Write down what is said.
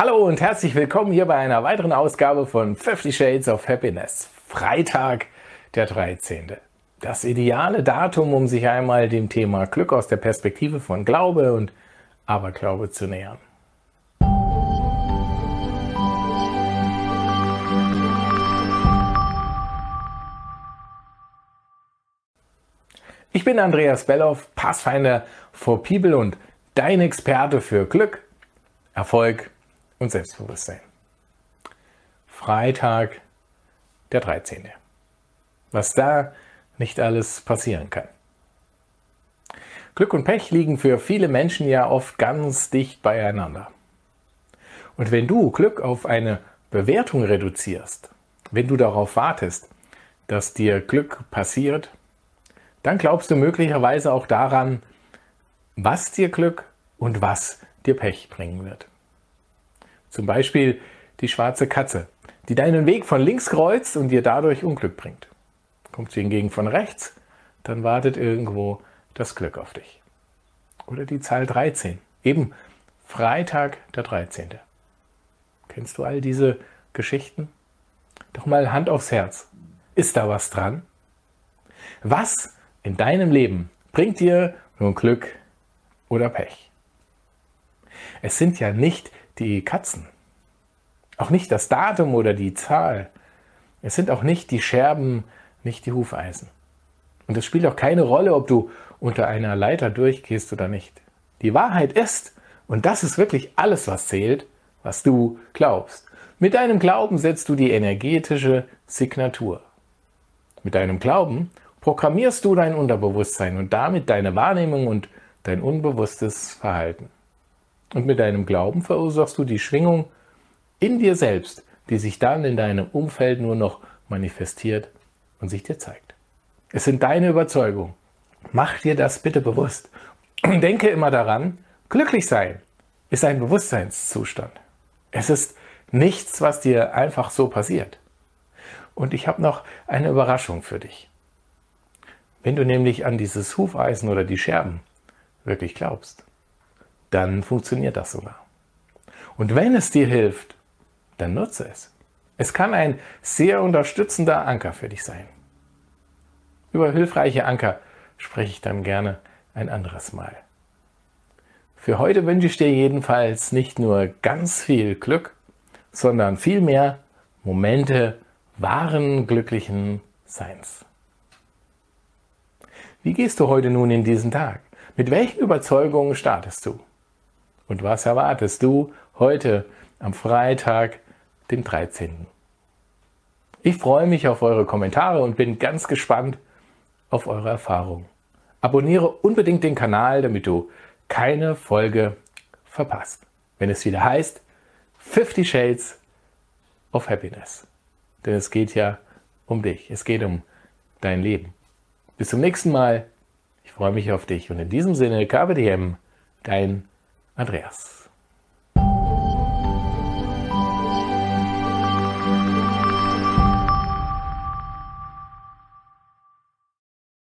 Hallo und herzlich willkommen hier bei einer weiteren Ausgabe von 50 Shades of Happiness. Freitag, der 13. Das ideale Datum, um sich einmal dem Thema Glück aus der Perspektive von Glaube und Aberglaube zu nähern. Ich bin Andreas Belloff, Pathfinder for People und dein Experte für Glück, Erfolg und Selbstbewusstsein. Freitag, der 13. Was da nicht alles passieren kann. Glück und Pech liegen für viele Menschen ja oft ganz dicht beieinander. Und wenn du Glück auf eine Bewertung reduzierst, wenn du darauf wartest, dass dir Glück passiert, dann glaubst du möglicherweise auch daran, was dir Glück und was dir Pech bringen wird. Zum Beispiel die schwarze Katze, die deinen Weg von links kreuzt und dir dadurch Unglück bringt. Kommt sie hingegen von rechts, dann wartet irgendwo das Glück auf dich. Oder die Zahl 13, eben Freitag der 13. Kennst du all diese Geschichten? Doch mal Hand aufs Herz. Ist da was dran? Was in deinem Leben bringt dir nun Glück oder Pech? Es sind ja nicht die Katzen, auch nicht das Datum oder die Zahl, es sind auch nicht die Scherben, nicht die Hufeisen. Und es spielt auch keine Rolle, ob du unter einer Leiter durchgehst oder nicht. Die Wahrheit ist, und das ist wirklich alles, was zählt, was du glaubst. Mit deinem Glauben setzt du die energetische Signatur. Mit deinem Glauben programmierst du dein Unterbewusstsein und damit deine Wahrnehmung und dein unbewusstes Verhalten. Und mit deinem Glauben verursachst du die Schwingung in dir selbst, die sich dann in deinem Umfeld nur noch manifestiert und sich dir zeigt. Es sind deine Überzeugungen. Mach dir das bitte bewusst. Und denke immer daran, glücklich sein ist ein Bewusstseinszustand. Es ist nichts, was dir einfach so passiert. Und ich habe noch eine Überraschung für dich. Wenn du nämlich an dieses Hufeisen oder die Scherben wirklich glaubst, dann funktioniert das sogar. Und wenn es dir hilft, dann nutze es. Es kann ein sehr unterstützender Anker für dich sein. Über hilfreiche Anker spreche ich dann gerne ein anderes Mal. Für heute wünsche ich dir jedenfalls nicht nur ganz viel Glück, sondern vielmehr Momente wahren glücklichen Seins. Wie gehst du heute nun in diesen Tag? Mit welchen Überzeugungen startest du? Und was erwartest du heute am Freitag, dem 13.? Ich freue mich auf eure Kommentare und bin ganz gespannt auf eure Erfahrungen. Abonniere unbedingt den Kanal, damit du keine Folge verpasst, wenn es wieder heißt 50 Shades of Happiness. Denn es geht ja um dich, es geht um dein Leben. Bis zum nächsten Mal. Ich freue mich auf dich und in diesem Sinne KWDM, dein Andreas.